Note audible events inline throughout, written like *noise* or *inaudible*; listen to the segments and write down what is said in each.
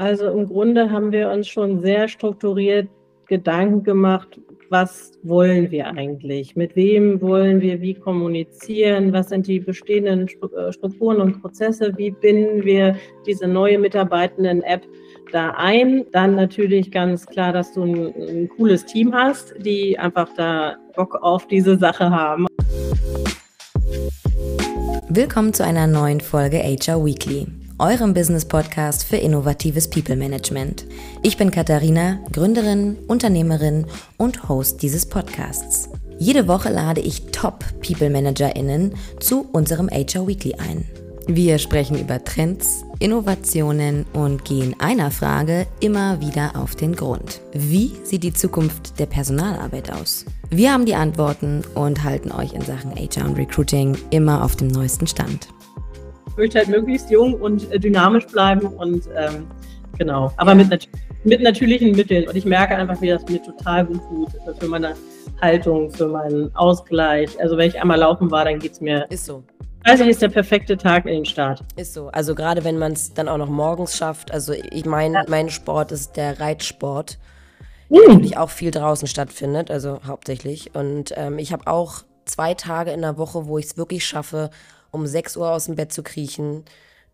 Also im Grunde haben wir uns schon sehr strukturiert Gedanken gemacht, was wollen wir eigentlich? Mit wem wollen wir wie kommunizieren? Was sind die bestehenden äh, Strukturen und Prozesse? Wie binden wir diese neue Mitarbeitenden-App da ein? Dann natürlich ganz klar, dass du ein, ein cooles Team hast, die einfach da Bock auf diese Sache haben. Willkommen zu einer neuen Folge HR Weekly eurem Business-Podcast für innovatives People-Management. Ich bin Katharina, Gründerin, Unternehmerin und Host dieses Podcasts. Jede Woche lade ich Top-People-ManagerInnen zu unserem HR Weekly ein. Wir sprechen über Trends, Innovationen und gehen einer Frage immer wieder auf den Grund. Wie sieht die Zukunft der Personalarbeit aus? Wir haben die Antworten und halten euch in Sachen HR und Recruiting immer auf dem neuesten Stand möchte halt möglichst jung und äh, dynamisch bleiben und ähm, genau, aber ja. mit, mit natürlichen Mitteln. Und ich merke einfach, wie das mir total gut tut äh, für meine Haltung, für meinen Ausgleich. Also wenn ich einmal laufen war, dann geht es mir. Ist so. Also ist der perfekte Tag in den Start. Ist so. Also gerade wenn man es dann auch noch morgens schafft. Also ich meine, ja. mein Sport ist der Reitsport, der mhm. natürlich auch viel draußen stattfindet, also hauptsächlich. Und ähm, ich habe auch zwei Tage in der Woche, wo ich es wirklich schaffe, um 6 Uhr aus dem Bett zu kriechen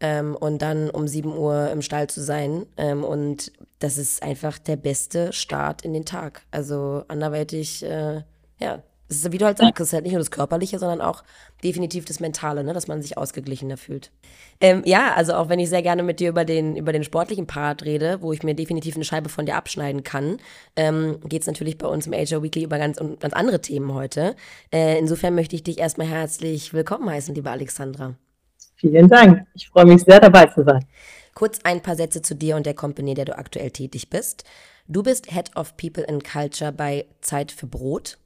ähm, und dann um 7 Uhr im Stall zu sein. Ähm, und das ist einfach der beste Start in den Tag. Also anderweitig, äh, ja, es ist, wie du halt sagst, es ist halt nicht nur das Körperliche, sondern auch definitiv das Mentale, ne, dass man sich ausgeglichener fühlt. Ähm, ja, also auch wenn ich sehr gerne mit dir über den, über den sportlichen Part rede, wo ich mir definitiv eine Scheibe von dir abschneiden kann, ähm, geht es natürlich bei uns im Asia Weekly über ganz, ganz andere Themen heute. Äh, insofern möchte ich dich erstmal herzlich willkommen heißen, liebe Alexandra. Vielen Dank. Ich freue mich sehr dabei zu sein. Kurz ein paar Sätze zu dir und der Company, der du aktuell tätig bist. Du bist Head of People and Culture bei Zeit für Brot.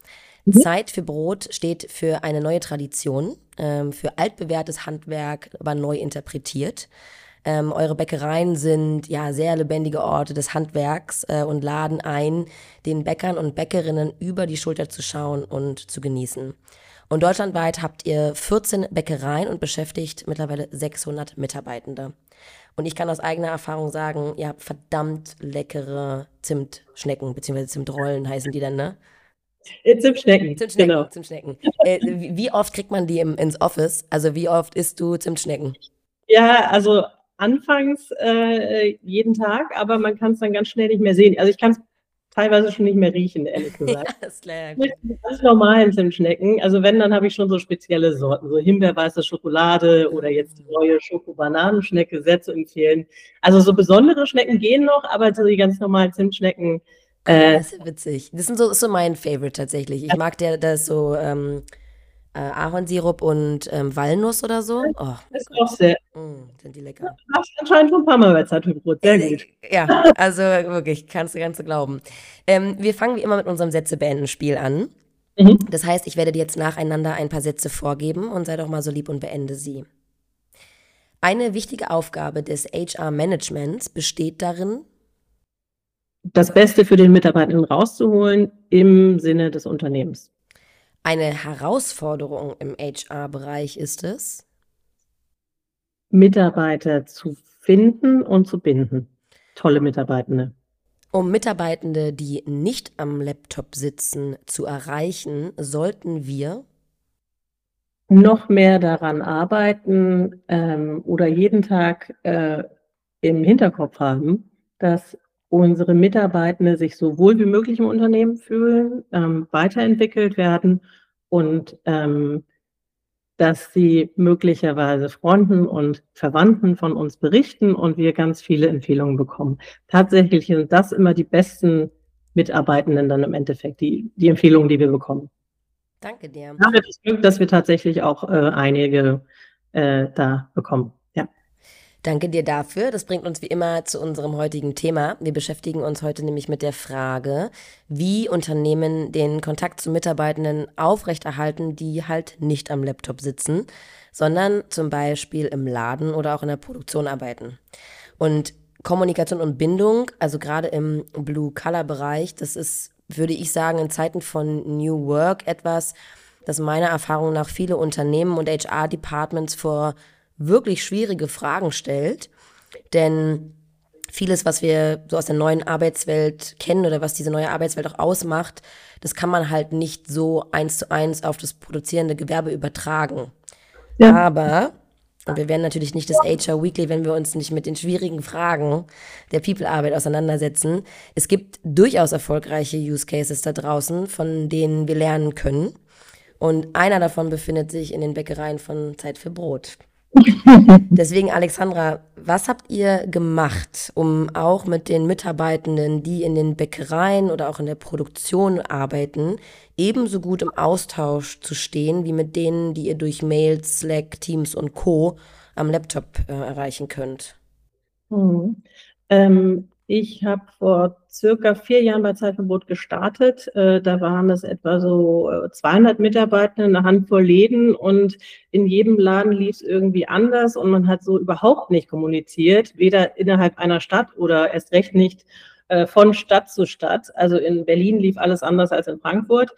Mhm. Zeit für Brot steht für eine neue Tradition, ähm, für altbewährtes Handwerk, aber neu interpretiert. Ähm, eure Bäckereien sind ja sehr lebendige Orte des Handwerks äh, und laden ein, den Bäckern und Bäckerinnen über die Schulter zu schauen und zu genießen. Und deutschlandweit habt ihr 14 Bäckereien und beschäftigt mittlerweile 600 Mitarbeitende. Und ich kann aus eigener Erfahrung sagen, ihr habt verdammt leckere Zimtschnecken, beziehungsweise Zimtrollen heißen die dann, ne? Äh, Zimtschnecken. Zimtschnecken, genau. Zimtschnecken. Äh, wie oft kriegt man die im, ins Office? Also wie oft isst du Zimtschnecken? Ja, also anfangs äh, jeden Tag, aber man kann es dann ganz schnell nicht mehr sehen. Also ich kann es teilweise schon nicht mehr riechen, ehrlich *laughs* gesagt. ja, ist klar. Ganz normalen Zimtschnecken. Also wenn, dann habe ich schon so spezielle Sorten, so Himbeerweiße Schokolade oder jetzt die neue Schoko-Bananenschnecke sehr zu empfehlen. Also so besondere Schnecken gehen noch, aber so die ganz normalen Zimtschnecken äh, das ist witzig. Das sind so, ist so mein Favorite tatsächlich. Ich mag der, das so ähm, äh, Ahornsirup und ähm, Walnuss oder so. Oh, das ist auch sehr. Mm, sind die lecker. Du hast anscheinend schon ein paar Mal bei Zartbrot. Sehr äh, gut. Ja, also wirklich, kannst du ganz so glauben. Ähm, wir fangen wie immer mit unserem Sätze beenden Spiel an. Mhm. Das heißt, ich werde dir jetzt nacheinander ein paar Sätze vorgeben und sei doch mal so lieb und beende sie. Eine wichtige Aufgabe des HR-Managements besteht darin, das Beste für den Mitarbeitenden rauszuholen im Sinne des Unternehmens. Eine Herausforderung im HR-Bereich ist es, Mitarbeiter zu finden und zu binden. Tolle Mitarbeitende. Um Mitarbeitende, die nicht am Laptop sitzen, zu erreichen, sollten wir noch mehr daran arbeiten ähm, oder jeden Tag äh, im Hinterkopf haben, dass unsere Mitarbeitende sich so wohl wie möglich im Unternehmen fühlen, ähm, weiterentwickelt werden und ähm, dass sie möglicherweise Freunden und Verwandten von uns berichten und wir ganz viele Empfehlungen bekommen. Tatsächlich sind das immer die besten Mitarbeitenden dann im Endeffekt, die, die Empfehlungen, die wir bekommen. Danke dir. Haben das Glück, dass wir tatsächlich auch äh, einige äh, da bekommen. Danke dir dafür. Das bringt uns wie immer zu unserem heutigen Thema. Wir beschäftigen uns heute nämlich mit der Frage, wie Unternehmen den Kontakt zu Mitarbeitenden aufrechterhalten, die halt nicht am Laptop sitzen, sondern zum Beispiel im Laden oder auch in der Produktion arbeiten. Und Kommunikation und Bindung, also gerade im Blue-Color-Bereich, das ist, würde ich sagen, in Zeiten von New Work etwas, das meiner Erfahrung nach viele Unternehmen und HR-Departments vor wirklich schwierige Fragen stellt. Denn vieles, was wir so aus der neuen Arbeitswelt kennen oder was diese neue Arbeitswelt auch ausmacht, das kann man halt nicht so eins zu eins auf das produzierende Gewerbe übertragen. Ja. Aber, und wir werden natürlich nicht das HR Weekly, wenn wir uns nicht mit den schwierigen Fragen der People-Arbeit auseinandersetzen. Es gibt durchaus erfolgreiche Use Cases da draußen, von denen wir lernen können. Und einer davon befindet sich in den Bäckereien von Zeit für Brot. *laughs* Deswegen, Alexandra, was habt ihr gemacht, um auch mit den Mitarbeitenden, die in den Bäckereien oder auch in der Produktion arbeiten, ebenso gut im Austausch zu stehen, wie mit denen, die ihr durch Mails, Slack, Teams und Co. am Laptop äh, erreichen könnt? Hm. Ähm, ich habe vor circa vier Jahren bei Zeitverbot gestartet. Äh, da waren es etwa so 200 äh, Mitarbeiter, eine Handvoll Läden und in jedem Laden lief es irgendwie anders und man hat so überhaupt nicht kommuniziert, weder innerhalb einer Stadt oder erst recht nicht äh, von Stadt zu Stadt. Also in Berlin lief alles anders als in Frankfurt.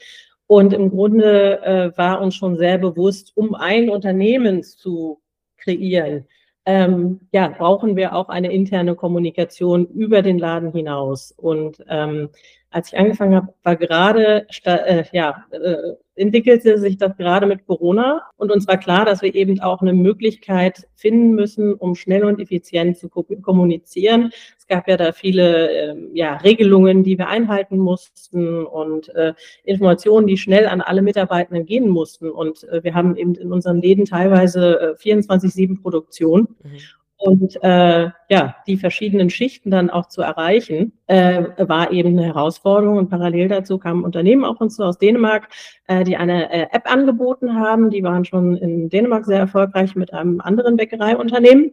Und im Grunde war uns schon sehr bewusst, um ein Unternehmen zu kreieren, ähm, ja, brauchen wir auch eine interne Kommunikation über den Laden hinaus. Und ähm, als ich angefangen habe, war gerade, äh, ja, äh, entwickelte sich das gerade mit Corona und uns war klar, dass wir eben auch eine Möglichkeit finden müssen, um schnell und effizient zu kommunizieren. Es gab ja da viele äh, ja, Regelungen, die wir einhalten mussten und äh, Informationen, die schnell an alle Mitarbeitenden gehen mussten. Und äh, wir haben eben in unseren Läden teilweise 24-7 äh, Produktion. Mhm und äh, ja, die verschiedenen Schichten dann auch zu erreichen, äh, war eben eine Herausforderung. Und parallel dazu kamen Unternehmen auf uns zu aus Dänemark, äh, die eine äh, App angeboten haben. Die waren schon in Dänemark sehr erfolgreich mit einem anderen Bäckereiunternehmen.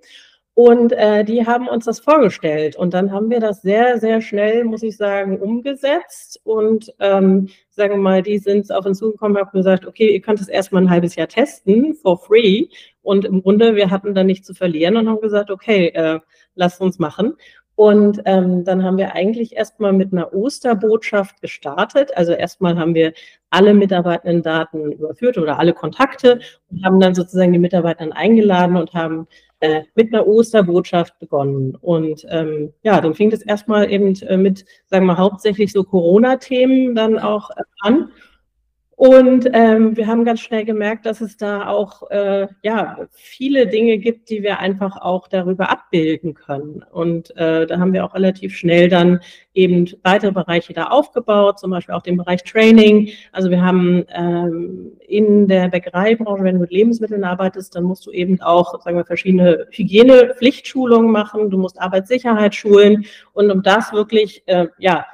Und äh, die haben uns das vorgestellt. Und dann haben wir das sehr, sehr schnell, muss ich sagen, umgesetzt. Und ähm, sagen wir mal, die sind auf uns zugekommen und haben gesagt, okay, ihr könnt es erstmal ein halbes Jahr testen, for free. Und im Grunde, wir hatten da nichts zu verlieren und haben gesagt, okay, äh, lasst uns machen. Und ähm, dann haben wir eigentlich erstmal mit einer Osterbotschaft gestartet. Also erstmal haben wir alle mitarbeitenden Daten überführt oder alle Kontakte und haben dann sozusagen die Mitarbeiter eingeladen und haben äh, mit einer Osterbotschaft begonnen. Und ähm, ja, dann fing das erstmal eben äh, mit, sagen wir, hauptsächlich so Corona-Themen dann auch äh, an. Und ähm, wir haben ganz schnell gemerkt, dass es da auch äh, ja, viele Dinge gibt, die wir einfach auch darüber abbilden können. Und äh, da haben wir auch relativ schnell dann eben weitere Bereiche da aufgebaut, zum Beispiel auch den Bereich Training. Also wir haben ähm, in der Bäckereibranche, wenn du mit Lebensmitteln arbeitest, dann musst du eben auch, sagen wir, verschiedene Hygienepflichtschulungen machen. Du musst Arbeitssicherheit schulen. Und um das wirklich, äh, ja,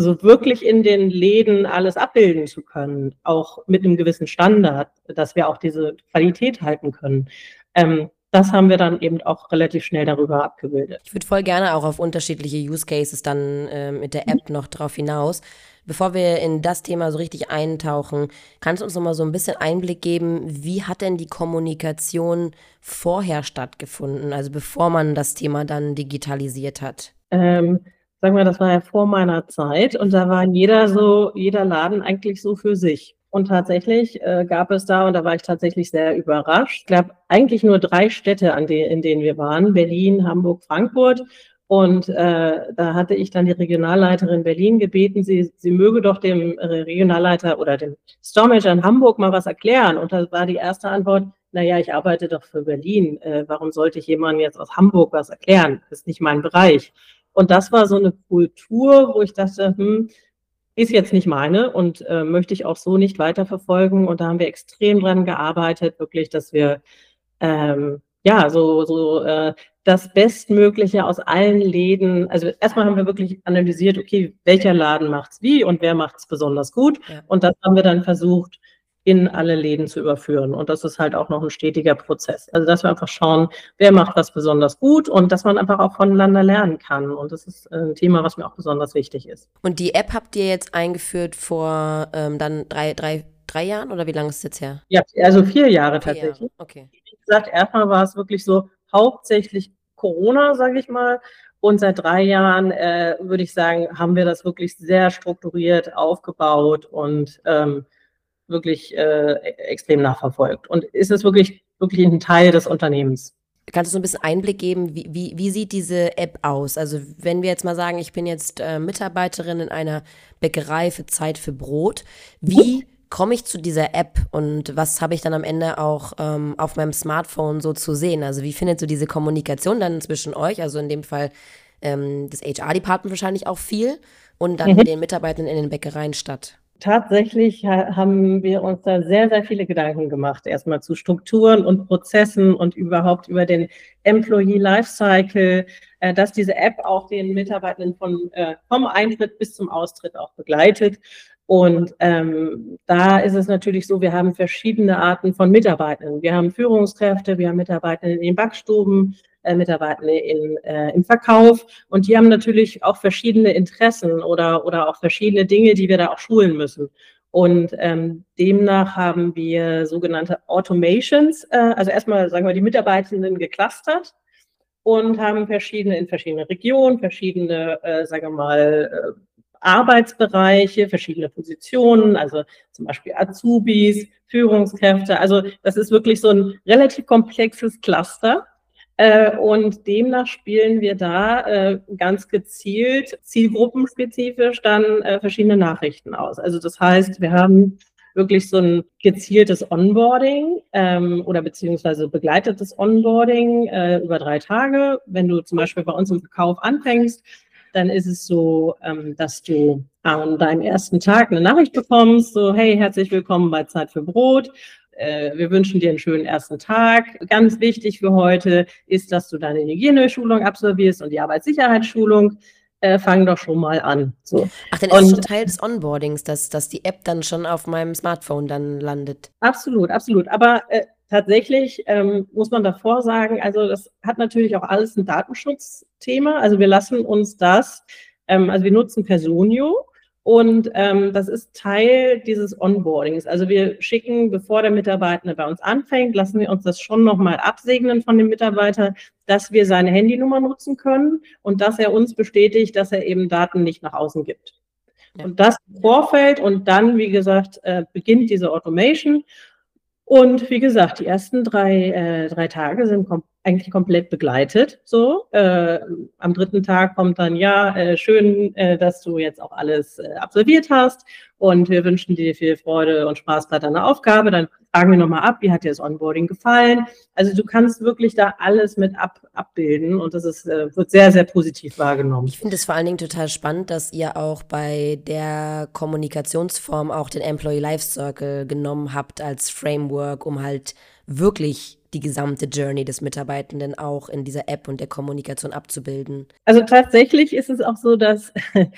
so wirklich in den Läden alles abbilden zu können, auch mit einem gewissen Standard, dass wir auch diese Qualität halten können. Ähm, das haben wir dann eben auch relativ schnell darüber abgebildet. Ich würde voll gerne auch auf unterschiedliche Use Cases dann äh, mit der App noch drauf hinaus. Bevor wir in das Thema so richtig eintauchen, kannst du uns noch mal so ein bisschen Einblick geben, wie hat denn die Kommunikation vorher stattgefunden, also bevor man das Thema dann digitalisiert hat? Ähm, sagen wir, das war ja vor meiner Zeit und da war jeder so, jeder Laden eigentlich so für sich. Und tatsächlich äh, gab es da, und da war ich tatsächlich sehr überrascht, glaube, eigentlich nur drei Städte, an de in denen wir waren, Berlin, Hamburg, Frankfurt. Und äh, da hatte ich dann die Regionalleiterin Berlin gebeten, sie, sie möge doch dem Regionalleiter oder dem Stormanager in Hamburg mal was erklären. Und da war die erste Antwort, naja, ich arbeite doch für Berlin. Äh, warum sollte ich jemandem jetzt aus Hamburg was erklären? Das ist nicht mein Bereich. Und das war so eine Kultur, wo ich dachte, hm, ist jetzt nicht meine und äh, möchte ich auch so nicht weiterverfolgen. Und da haben wir extrem dran gearbeitet, wirklich, dass wir ähm, ja so, so äh, das Bestmögliche aus allen Läden. Also erstmal haben wir wirklich analysiert, okay, welcher Laden macht's wie und wer macht's besonders gut. Ja. Und das haben wir dann versucht, in alle Läden zu überführen. Und das ist halt auch noch ein stetiger Prozess. Also, dass wir einfach schauen, wer macht was besonders gut und dass man einfach auch voneinander lernen kann. Und das ist ein Thema, was mir auch besonders wichtig ist. Und die App habt ihr jetzt eingeführt vor ähm, dann drei, drei, drei Jahren oder wie lange ist es jetzt her? Ja, also vier Jahre vier tatsächlich. Jahre. Okay. Wie gesagt, erstmal war es wirklich so hauptsächlich Corona, sage ich mal. Und seit drei Jahren, äh, würde ich sagen, haben wir das wirklich sehr strukturiert aufgebaut und ähm, wirklich äh, extrem nachverfolgt. Und ist es wirklich, wirklich ein Teil des Unternehmens. Kannst du so ein bisschen Einblick geben, wie, wie, wie sieht diese App aus? Also wenn wir jetzt mal sagen, ich bin jetzt äh, Mitarbeiterin in einer Bäckerei für Zeit für Brot, wie komme ich zu dieser App und was habe ich dann am Ende auch ähm, auf meinem Smartphone so zu sehen? Also wie findet so diese Kommunikation dann zwischen euch, also in dem Fall ähm, das HR-Department wahrscheinlich auch viel und dann mhm. den Mitarbeitern in den Bäckereien statt? Tatsächlich haben wir uns da sehr, sehr viele Gedanken gemacht. Erstmal zu Strukturen und Prozessen und überhaupt über den Employee Lifecycle, äh, dass diese App auch den Mitarbeitenden von äh, vom Eintritt bis zum Austritt auch begleitet. Und ähm, da ist es natürlich so, wir haben verschiedene Arten von Mitarbeitenden. Wir haben Führungskräfte, wir haben Mitarbeitende in den Backstuben, äh, Mitarbeitende in, äh, im Verkauf und die haben natürlich auch verschiedene Interessen oder, oder auch verschiedene Dinge, die wir da auch schulen müssen. Und ähm, demnach haben wir sogenannte Automations, äh, also erstmal sagen wir die Mitarbeitenden geclustert und haben verschiedene in verschiedene Regionen, verschiedene, äh, sagen wir mal, äh, Arbeitsbereiche, verschiedene Positionen, also zum Beispiel Azubis, Führungskräfte. Also das ist wirklich so ein relativ komplexes Cluster. Äh, und demnach spielen wir da äh, ganz gezielt, zielgruppenspezifisch dann äh, verschiedene Nachrichten aus. Also das heißt, wir haben wirklich so ein gezieltes Onboarding ähm, oder beziehungsweise begleitetes Onboarding äh, über drei Tage. Wenn du zum Beispiel bei uns im Verkauf anfängst, dann ist es so, ähm, dass du an deinem ersten Tag eine Nachricht bekommst, so hey, herzlich willkommen bei Zeit für Brot. Äh, wir wünschen dir einen schönen ersten Tag. Ganz wichtig für heute ist, dass du deine Hygieneschulung absolvierst und die Arbeitssicherheitsschulung. Äh, fang doch schon mal an. So. Ach, dann ist und, schon Teil des Onboardings, dass, dass die App dann schon auf meinem Smartphone dann landet. Absolut, absolut. Aber äh, tatsächlich ähm, muss man davor sagen, also das hat natürlich auch alles ein Datenschutzthema. Also wir lassen uns das, ähm, also wir nutzen Personio und ähm, das ist Teil dieses Onboardings. Also wir schicken, bevor der Mitarbeiter bei uns anfängt, lassen wir uns das schon nochmal absegnen von dem Mitarbeiter, dass wir seine Handynummer nutzen können und dass er uns bestätigt, dass er eben Daten nicht nach außen gibt. Ja. Und das im Vorfeld und dann, wie gesagt, äh, beginnt diese Automation. Und wie gesagt, die ersten drei, äh, drei Tage sind kom eigentlich komplett begleitet. So, äh, am dritten Tag kommt dann, ja, äh, schön, äh, dass du jetzt auch alles äh, absolviert hast und wir wünschen dir viel Freude und Spaß bei deiner Aufgabe. Dann fragen wir nochmal ab, wie hat dir das Onboarding gefallen? Also du kannst wirklich da alles mit ab, abbilden und das ist, äh, wird sehr, sehr positiv wahrgenommen. Ich finde es vor allen Dingen total spannend, dass ihr auch bei der Kommunikationsform auch den Employee Life Circle genommen habt als Framework, um halt wirklich die gesamte Journey des Mitarbeitenden auch in dieser App und der Kommunikation abzubilden? Also tatsächlich ist es auch so, dass *laughs*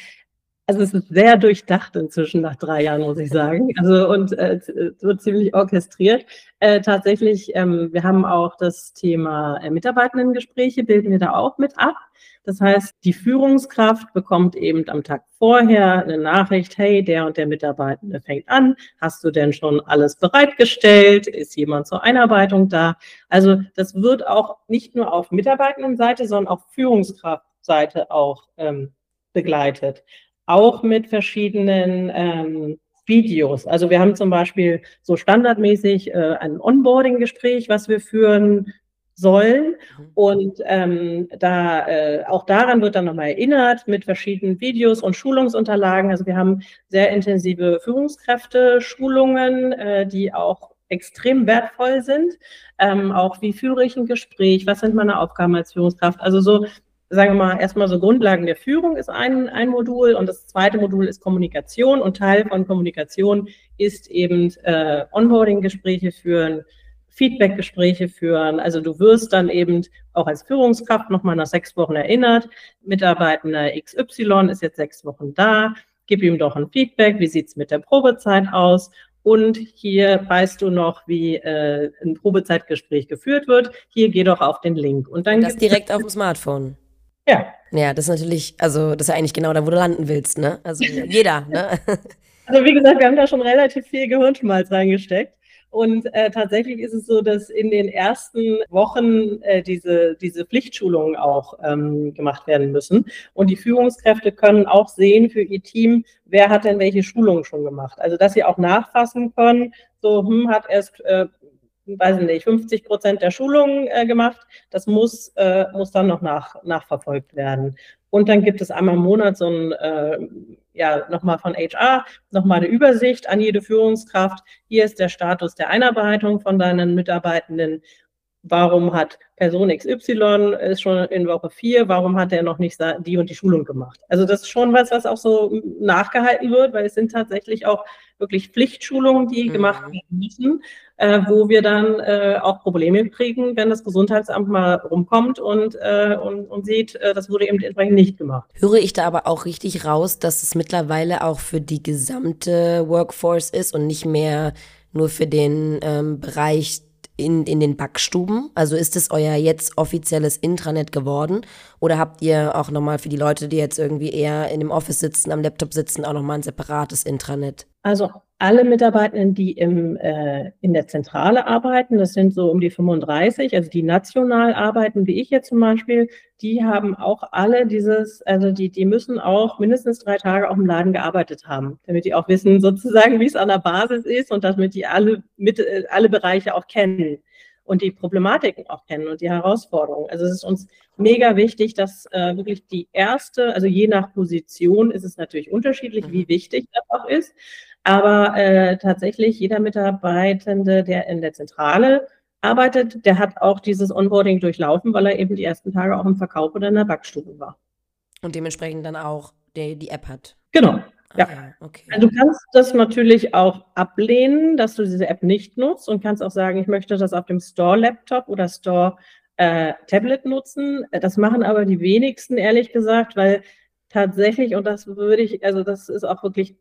also es ist sehr durchdacht inzwischen nach drei Jahren, muss ich sagen. Also und äh, so ziemlich orchestriert. Äh, tatsächlich, ähm, wir haben auch das Thema äh, Mitarbeitendengespräche, bilden wir da auch mit ab. Das heißt, die Führungskraft bekommt eben am Tag vorher eine Nachricht, hey, der und der Mitarbeitende fängt an. Hast du denn schon alles bereitgestellt? Ist jemand zur Einarbeitung da? Also das wird auch nicht nur auf Mitarbeitendenseite, sondern auch Führungskraftseite auch ähm, begleitet. Auch mit verschiedenen ähm, Videos. Also wir haben zum Beispiel so standardmäßig äh, ein Onboarding-Gespräch, was wir führen sollen. Mhm. Und ähm, da äh, auch daran wird dann nochmal erinnert mit verschiedenen Videos und Schulungsunterlagen. Also wir haben sehr intensive Führungskräfte-Schulungen, äh, die auch extrem wertvoll sind. Ähm, auch wie führe ich ein Gespräch, was sind meine Aufgaben als Führungskraft? Also so, sagen wir mal, erstmal so Grundlagen der Führung ist ein, ein Modul und das zweite Modul ist Kommunikation und Teil von Kommunikation ist eben äh, Onboarding-Gespräche führen, Feedback-Gespräche führen. Also du wirst dann eben auch als Führungskraft nochmal nach sechs Wochen erinnert. Mitarbeitender XY ist jetzt sechs Wochen da. Gib ihm doch ein Feedback. Wie sieht's mit der Probezeit aus? Und hier weißt du noch, wie äh, ein Probezeitgespräch geführt wird. Hier geh doch auf den Link. Und dann das direkt auf dem Smartphone. Ja. Ja, das ist natürlich, also das ist ja eigentlich genau da, wo du landen willst, ne? Also jeder, ne? *laughs* Also wie gesagt, wir haben da schon relativ viel Gehirnschmalz reingesteckt. Und äh, tatsächlich ist es so, dass in den ersten Wochen äh, diese, diese Pflichtschulungen auch ähm, gemacht werden müssen. Und die Führungskräfte können auch sehen für ihr Team, wer hat denn welche Schulungen schon gemacht. Also dass sie auch nachfassen können, so hm, hat erst äh, weiß ich nicht, 50 Prozent der Schulungen äh, gemacht. Das muss, äh, muss dann noch nach, nachverfolgt werden. Und dann gibt es einmal im Monat so ein, äh, ja, nochmal von HR, nochmal eine Übersicht an jede Führungskraft. Hier ist der Status der Einarbeitung von deinen Mitarbeitenden. Warum hat Person XY ist schon in Woche 4, warum hat er noch nicht die und die Schulung gemacht? Also das ist schon was, was auch so nachgehalten wird, weil es sind tatsächlich auch wirklich Pflichtschulungen, die mhm. gemacht werden müssen, äh, wo wir dann äh, auch Probleme kriegen, wenn das Gesundheitsamt mal rumkommt und, äh, und, und sieht, äh, das wurde eben entsprechend nicht gemacht. Höre ich da aber auch richtig raus, dass es mittlerweile auch für die gesamte Workforce ist und nicht mehr nur für den ähm, Bereich in, in den Backstuben? Also ist es euer jetzt offizielles Intranet geworden? Oder habt ihr auch nochmal für die Leute, die jetzt irgendwie eher in dem Office sitzen, am Laptop sitzen, auch nochmal ein separates Intranet? Also alle Mitarbeitenden, die im, äh, in der Zentrale arbeiten, das sind so um die 35, also die national arbeiten, wie ich jetzt zum Beispiel, die haben auch alle dieses, also die, die müssen auch mindestens drei Tage auch im Laden gearbeitet haben, damit die auch wissen sozusagen, wie es an der Basis ist und damit die alle, mit, äh, alle Bereiche auch kennen und die Problematiken auch kennen und die Herausforderungen. Also es ist uns mega wichtig, dass äh, wirklich die erste, also je nach Position ist es natürlich unterschiedlich, wie mhm. wichtig das auch ist. Aber äh, tatsächlich jeder Mitarbeitende, der in der Zentrale arbeitet, der hat auch dieses Onboarding durchlaufen, weil er eben die ersten Tage auch im Verkauf oder in der Backstube war. Und dementsprechend dann auch die, die App hat. Genau. Ah, ja. ja okay. also du kannst das natürlich auch ablehnen, dass du diese App nicht nutzt und kannst auch sagen, ich möchte das auf dem Store-Laptop oder Store-Tablet äh, nutzen. Das machen aber die wenigsten, ehrlich gesagt, weil tatsächlich, und das würde ich, also das ist auch wirklich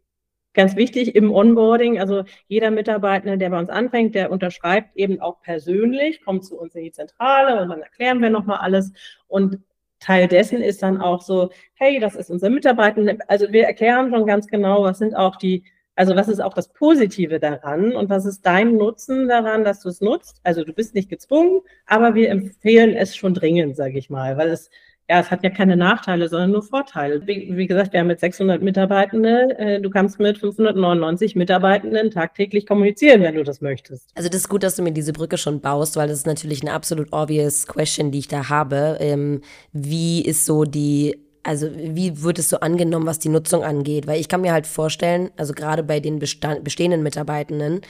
ganz wichtig im Onboarding. Also jeder Mitarbeiter, der bei uns anfängt, der unterschreibt eben auch persönlich, kommt zu uns in die Zentrale und dann erklären wir nochmal alles. Und Teil dessen ist dann auch so, hey, das ist unser Mitarbeiter. Also wir erklären schon ganz genau, was sind auch die, also was ist auch das Positive daran und was ist dein Nutzen daran, dass du es nutzt. Also du bist nicht gezwungen, aber wir empfehlen es schon dringend, sage ich mal, weil es ja, es hat ja keine Nachteile, sondern nur Vorteile. Wie, wie gesagt, wir haben mit 600 Mitarbeitenden, äh, du kannst mit 599 Mitarbeitenden tagtäglich kommunizieren, wenn du das möchtest. Also das ist gut, dass du mir diese Brücke schon baust, weil das ist natürlich eine absolut obvious question, die ich da habe. Ähm, wie ist so die also wie wird es so angenommen, was die Nutzung angeht? Weil ich kann mir halt vorstellen, also gerade bei den bestehenden Mitarbeitenden,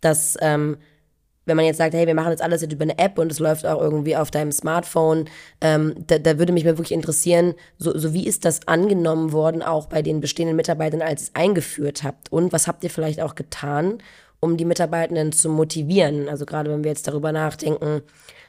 dass ähm, wenn man jetzt sagt, hey, wir machen jetzt alles jetzt über eine App und es läuft auch irgendwie auf deinem Smartphone, ähm, da, da, würde mich mal wirklich interessieren, so, so wie ist das angenommen worden, auch bei den bestehenden Mitarbeitern, als ihr es eingeführt habt? Und was habt ihr vielleicht auch getan, um die Mitarbeitenden zu motivieren? Also gerade wenn wir jetzt darüber nachdenken,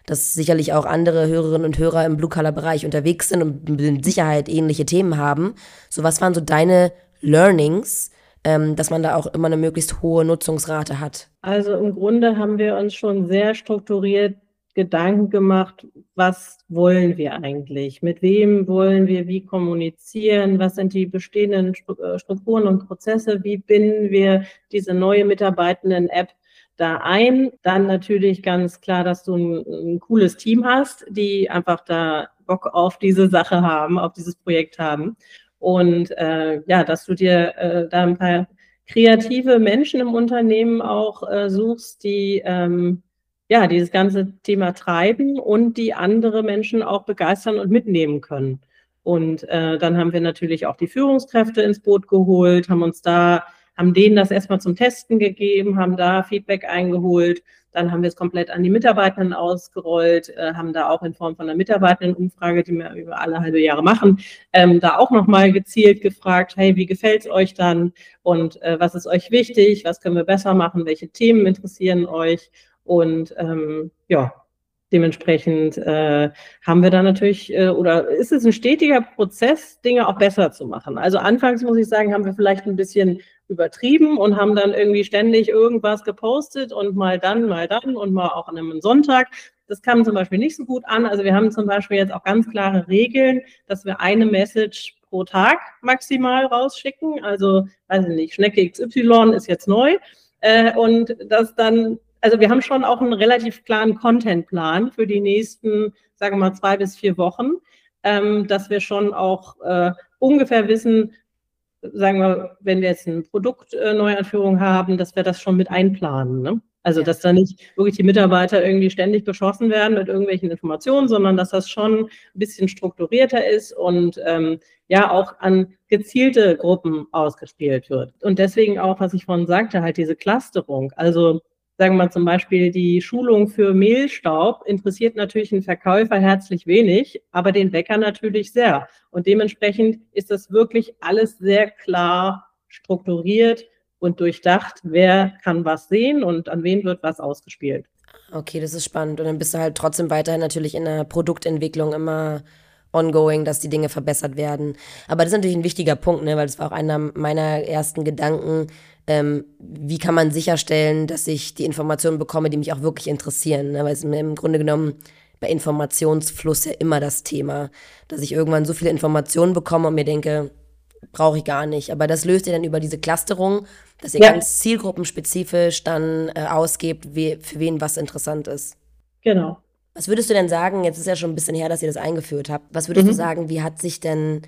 dass sicherlich auch andere Hörerinnen und Hörer im Blue-Color-Bereich unterwegs sind und mit Sicherheit ähnliche Themen haben. So, was waren so deine Learnings, ähm, dass man da auch immer eine möglichst hohe Nutzungsrate hat? Also im Grunde haben wir uns schon sehr strukturiert Gedanken gemacht, was wollen wir eigentlich? Mit wem wollen wir wie kommunizieren? Was sind die bestehenden äh, Strukturen und Prozesse? Wie binden wir diese neue Mitarbeitenden-App da ein? Dann natürlich ganz klar, dass du ein, ein cooles Team hast, die einfach da Bock auf diese Sache haben, auf dieses Projekt haben. Und äh, ja, dass du dir äh, da ein paar kreative Menschen im Unternehmen auch äh, suchst, die ähm, ja dieses ganze Thema treiben und die andere Menschen auch begeistern und mitnehmen können. Und äh, dann haben wir natürlich auch die Führungskräfte ins Boot geholt, haben uns da, haben denen das erstmal zum Testen gegeben, haben da Feedback eingeholt. Dann haben wir es komplett an die Mitarbeitenden ausgerollt, äh, haben da auch in Form von einer Mitarbeitendenumfrage, die wir über alle halbe Jahre machen, ähm, da auch nochmal gezielt gefragt, hey, wie gefällt es euch dann? Und äh, was ist euch wichtig, was können wir besser machen, welche Themen interessieren euch? Und ähm, ja, dementsprechend äh, haben wir da natürlich, äh, oder ist es ein stetiger Prozess, Dinge auch besser zu machen. Also anfangs muss ich sagen, haben wir vielleicht ein bisschen übertrieben und haben dann irgendwie ständig irgendwas gepostet und mal dann, mal dann und mal auch an einem Sonntag. Das kam zum Beispiel nicht so gut an. Also wir haben zum Beispiel jetzt auch ganz klare Regeln, dass wir eine Message pro Tag maximal rausschicken. Also, weiß ich nicht, Schnecke XY ist jetzt neu. Äh, und das dann, also wir haben schon auch einen relativ klaren Contentplan für die nächsten, sagen wir mal, zwei bis vier Wochen, ähm, dass wir schon auch äh, ungefähr wissen, sagen wir, wenn wir jetzt eine Produktneuanführung haben, dass wir das schon mit einplanen. Ne? Also, dass da nicht wirklich die Mitarbeiter irgendwie ständig beschossen werden mit irgendwelchen Informationen, sondern dass das schon ein bisschen strukturierter ist und ähm, ja auch an gezielte Gruppen ausgespielt wird. Und deswegen auch, was ich vorhin sagte, halt diese Clusterung. Also sagen wir zum Beispiel die Schulung für Mehlstaub interessiert natürlich einen Verkäufer herzlich wenig, aber den Bäcker natürlich sehr. Und dementsprechend ist das wirklich alles sehr klar strukturiert und durchdacht, wer kann was sehen und an wen wird was ausgespielt. Okay, das ist spannend. Und dann bist du halt trotzdem weiterhin natürlich in der Produktentwicklung immer ongoing, dass die Dinge verbessert werden. Aber das ist natürlich ein wichtiger Punkt, ne? weil das war auch einer meiner ersten Gedanken. Ähm, wie kann man sicherstellen, dass ich die Informationen bekomme, die mich auch wirklich interessieren? Ne? Weil es im Grunde genommen bei Informationsfluss ja immer das Thema, dass ich irgendwann so viele Informationen bekomme und mir denke, brauche ich gar nicht. Aber das löst ihr dann über diese Clusterung, dass ihr ja. ganz zielgruppenspezifisch dann äh, ausgebt, wie, für wen was interessant ist. Genau. Was würdest du denn sagen, jetzt ist ja schon ein bisschen her, dass ihr das eingeführt habt, was würdest mhm. du sagen, wie hat sich denn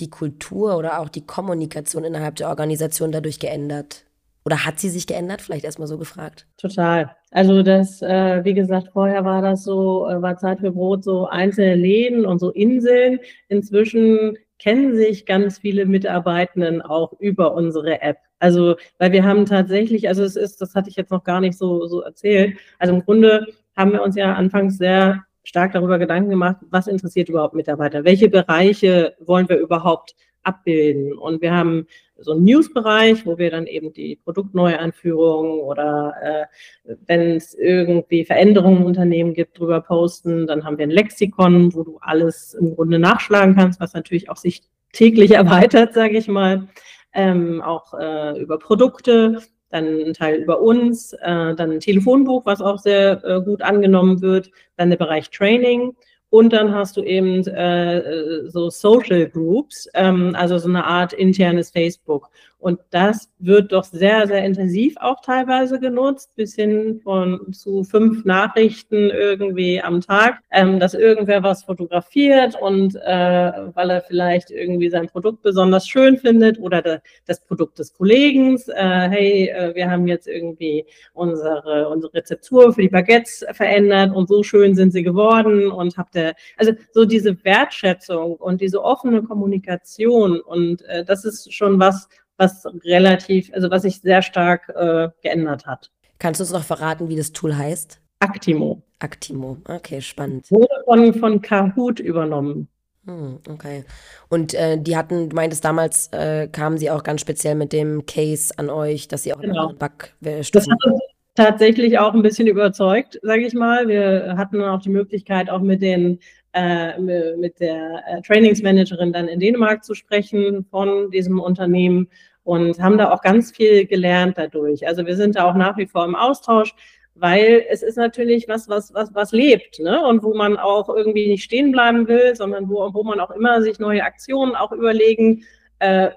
die Kultur oder auch die Kommunikation innerhalb der Organisation dadurch geändert? Oder hat sie sich geändert? Vielleicht erstmal so gefragt. Total. Also das, äh, wie gesagt, vorher war das so, äh, war Zeit für Brot so einzelne Läden und so Inseln. Inzwischen kennen sich ganz viele Mitarbeitenden auch über unsere App. Also, weil wir haben tatsächlich, also es ist, das hatte ich jetzt noch gar nicht so, so erzählt. Also im Grunde haben wir uns ja anfangs sehr stark darüber Gedanken gemacht, was interessiert überhaupt Mitarbeiter? Welche Bereiche wollen wir überhaupt abbilden? Und wir haben so einen News-Bereich, wo wir dann eben die Produktneuanführungen oder äh, wenn es irgendwie Veränderungen im Unternehmen gibt, drüber posten. Dann haben wir ein Lexikon, wo du alles im Grunde nachschlagen kannst, was natürlich auch sich täglich *laughs* erweitert, sage ich mal. Ähm, auch äh, über Produkte dann ein Teil über uns, äh, dann ein Telefonbuch, was auch sehr äh, gut angenommen wird, dann der Bereich Training und dann hast du eben äh, so Social Groups, ähm, also so eine Art internes Facebook. Und das wird doch sehr, sehr intensiv auch teilweise genutzt, bis hin von zu fünf Nachrichten irgendwie am Tag, ähm, dass irgendwer was fotografiert und äh, weil er vielleicht irgendwie sein Produkt besonders schön findet oder de, das Produkt des Kollegen, äh, hey, äh, wir haben jetzt irgendwie unsere, unsere Rezeptur für die Baguettes verändert und so schön sind sie geworden und habt ihr, also so diese Wertschätzung und diese offene Kommunikation und äh, das ist schon was, was relativ, also was sich sehr stark äh, geändert hat. Kannst du uns noch verraten, wie das Tool heißt? Actimo. Actimo, okay, spannend. Wurde von, von Kahoot übernommen. Hm, okay. Und äh, die hatten, du meintest damals, äh, kamen sie auch ganz speziell mit dem Case an euch, dass sie auch genau. Bug Das hat uns tatsächlich auch ein bisschen überzeugt, sage ich mal. Wir hatten auch die Möglichkeit, auch mit den äh, mit der äh, Trainingsmanagerin dann in Dänemark zu sprechen von diesem Unternehmen und haben da auch ganz viel gelernt dadurch. Also wir sind da auch nach wie vor im Austausch, weil es ist natürlich was, was, was, was lebt, ne? Und wo man auch irgendwie nicht stehen bleiben will, sondern wo, wo man auch immer sich neue Aktionen auch überlegen äh,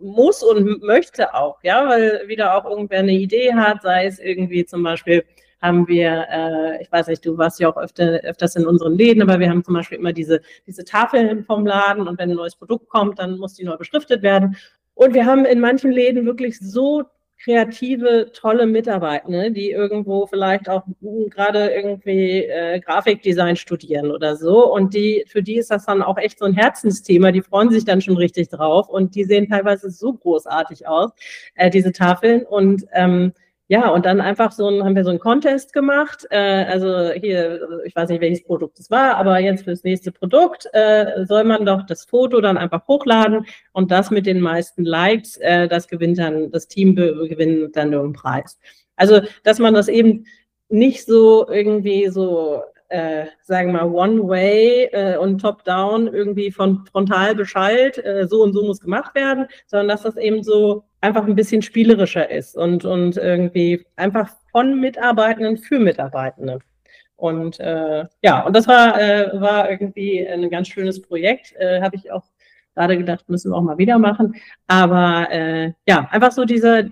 muss und möchte auch, ja, weil wieder auch irgendwer eine Idee hat, sei es irgendwie zum Beispiel haben wir, äh, ich weiß nicht, du warst ja auch öfter, öfters in unseren Läden, aber wir haben zum Beispiel immer diese, diese Tafeln vom Laden und wenn ein neues Produkt kommt, dann muss die neu beschriftet werden. Und wir haben in manchen Läden wirklich so kreative, tolle Mitarbeiter, die irgendwo vielleicht auch gerade irgendwie äh, Grafikdesign studieren oder so. Und die, für die ist das dann auch echt so ein Herzensthema. Die freuen sich dann schon richtig drauf und die sehen teilweise so großartig aus, äh, diese Tafeln. Und ähm, ja, und dann einfach so ein, haben wir so einen Contest gemacht. Äh, also hier, ich weiß nicht, welches Produkt es war, aber jetzt fürs nächste Produkt äh, soll man doch das Foto dann einfach hochladen und das mit den meisten Likes, äh, das gewinnt dann, das Team gewinnt dann einen Preis. Also, dass man das eben nicht so irgendwie so äh, sagen wir mal, One-Way äh, und Top-Down irgendwie von frontal Bescheid, äh, so und so muss gemacht werden, sondern dass das eben so einfach ein bisschen spielerischer ist und, und irgendwie einfach von Mitarbeitenden für Mitarbeitende. Und äh, ja, und das war, äh, war irgendwie ein ganz schönes Projekt. Äh, Habe ich auch gerade gedacht, müssen wir auch mal wieder machen. Aber ja, einfach so dieser,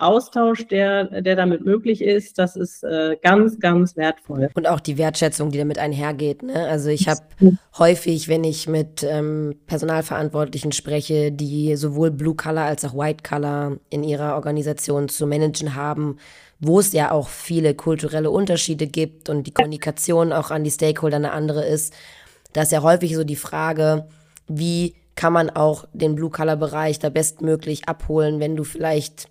Austausch, der, der damit möglich ist, das ist äh, ganz, ganz wertvoll. Und auch die Wertschätzung, die damit einhergeht. Ne? Also ich habe häufig, wenn ich mit ähm, Personalverantwortlichen spreche, die sowohl Blue Color als auch White Color in ihrer Organisation zu managen haben, wo es ja auch viele kulturelle Unterschiede gibt und die Kommunikation auch an die Stakeholder eine andere ist, da ist ja häufig so die Frage, wie kann man auch den Blue-Color-Bereich da bestmöglich abholen, wenn du vielleicht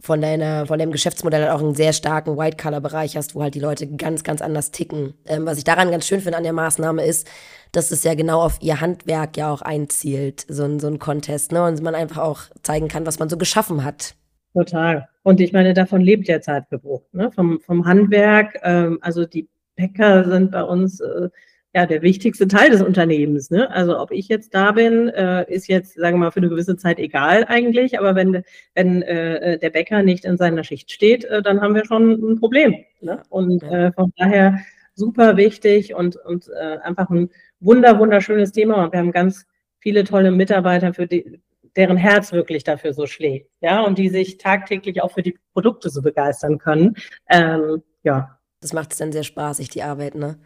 von deiner, von deinem Geschäftsmodell auch einen sehr starken White-Color-Bereich hast, wo halt die Leute ganz, ganz anders ticken. Ähm, was ich daran ganz schön finde an der Maßnahme ist, dass es ja genau auf ihr Handwerk ja auch einzielt, so ein, so ein Contest, ne? Und man einfach auch zeigen kann, was man so geschaffen hat. Total. Und ich meine, davon lebt ja Zeitgebruch, ne? Vom, vom Handwerk, ähm, also die Bäcker sind bei uns äh, ja der wichtigste Teil des Unternehmens. Ne? Also ob ich jetzt da bin, äh, ist jetzt, sagen wir mal, für eine gewisse Zeit egal eigentlich. Aber wenn, wenn äh, der Bäcker nicht in seiner Schicht steht, äh, dann haben wir schon ein Problem. Ne? Und äh, von daher super wichtig und, und äh, einfach ein wunder, wunderschönes Thema. Und wir haben ganz viele tolle Mitarbeiter, für die, deren Herz wirklich dafür so schlägt. Ja, und die sich tagtäglich auch für die Produkte so begeistern können. Ähm, ja. Das macht es dann sehr spaßig, die Arbeit, ne?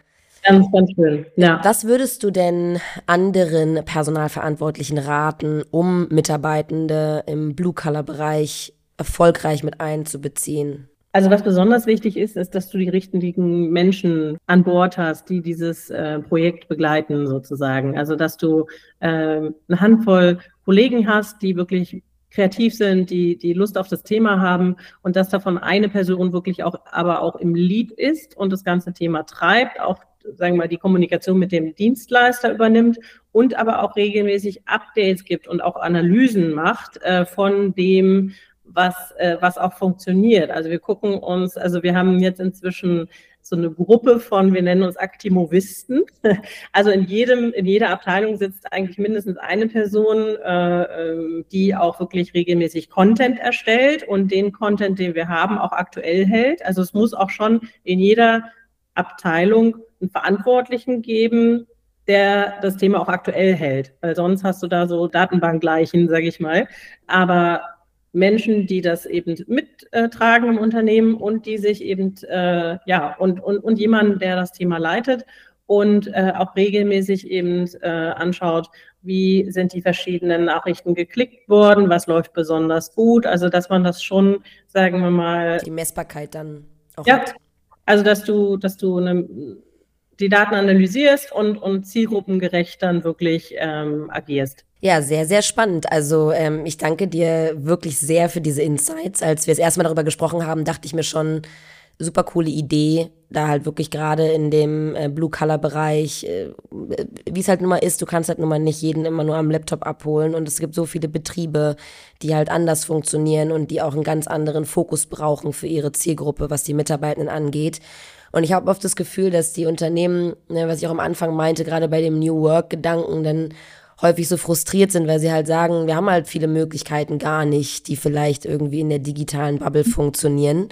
Ganz, ganz schön. Ja. Was würdest du denn anderen Personalverantwortlichen raten, um Mitarbeitende im Blue-Color-Bereich erfolgreich mit einzubeziehen? Also was besonders wichtig ist, ist, dass du die richtigen Menschen an Bord hast, die dieses äh, Projekt begleiten sozusagen. Also dass du äh, eine Handvoll Kollegen hast, die wirklich kreativ sind, die, die Lust auf das Thema haben und dass davon eine Person wirklich auch, aber auch im Lead ist und das ganze Thema treibt, auch sagen wir mal, die Kommunikation mit dem Dienstleister übernimmt und aber auch regelmäßig Updates gibt und auch Analysen macht äh, von dem, was, äh, was auch funktioniert. Also wir gucken uns, also wir haben jetzt inzwischen so eine Gruppe von, wir nennen uns Aktimovisten. *laughs* Also in jedem, in jeder Abteilung sitzt eigentlich mindestens eine Person, äh, ähm, die auch wirklich regelmäßig Content erstellt und den Content, den wir haben, auch aktuell hält. Also es muss auch schon in jeder Abteilung einen Verantwortlichen geben, der das Thema auch aktuell hält. Weil sonst hast du da so Datenbankgleichen, sage ich mal. Aber Menschen, die das eben mittragen im Unternehmen und die sich eben, äh, ja, und, und, und jemanden, der das Thema leitet und äh, auch regelmäßig eben äh, anschaut, wie sind die verschiedenen Nachrichten geklickt worden, was läuft besonders gut. Also, dass man das schon, sagen wir mal. Die Messbarkeit dann auch ja, hat. Also, dass du, dass du eine die Daten analysierst und, und zielgruppengerecht dann wirklich ähm, agierst. Ja, sehr, sehr spannend. Also ähm, ich danke dir wirklich sehr für diese Insights. Als wir das erste Mal darüber gesprochen haben, dachte ich mir schon, super coole Idee, da halt wirklich gerade in dem äh, Blue-Color-Bereich, äh, wie es halt nun mal ist, du kannst halt nun mal nicht jeden immer nur am Laptop abholen und es gibt so viele Betriebe, die halt anders funktionieren und die auch einen ganz anderen Fokus brauchen für ihre Zielgruppe, was die Mitarbeitenden angeht. Und ich habe oft das Gefühl, dass die Unternehmen, ne, was ich auch am Anfang meinte, gerade bei dem New Work-Gedanken, dann häufig so frustriert sind, weil sie halt sagen, wir haben halt viele Möglichkeiten gar nicht, die vielleicht irgendwie in der digitalen Bubble funktionieren.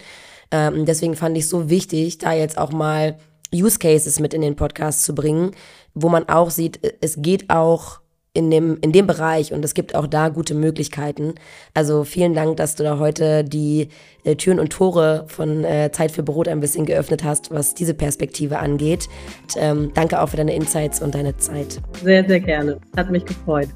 Ähm, deswegen fand ich es so wichtig, da jetzt auch mal Use Cases mit in den Podcast zu bringen, wo man auch sieht, es geht auch in dem, in dem Bereich und es gibt auch da gute Möglichkeiten. Also vielen Dank, dass du da heute die äh, Türen und Tore von äh, Zeit für Brot ein bisschen geöffnet hast, was diese Perspektive angeht. Und, ähm, danke auch für deine Insights und deine Zeit. Sehr, sehr gerne. Hat mich gefreut.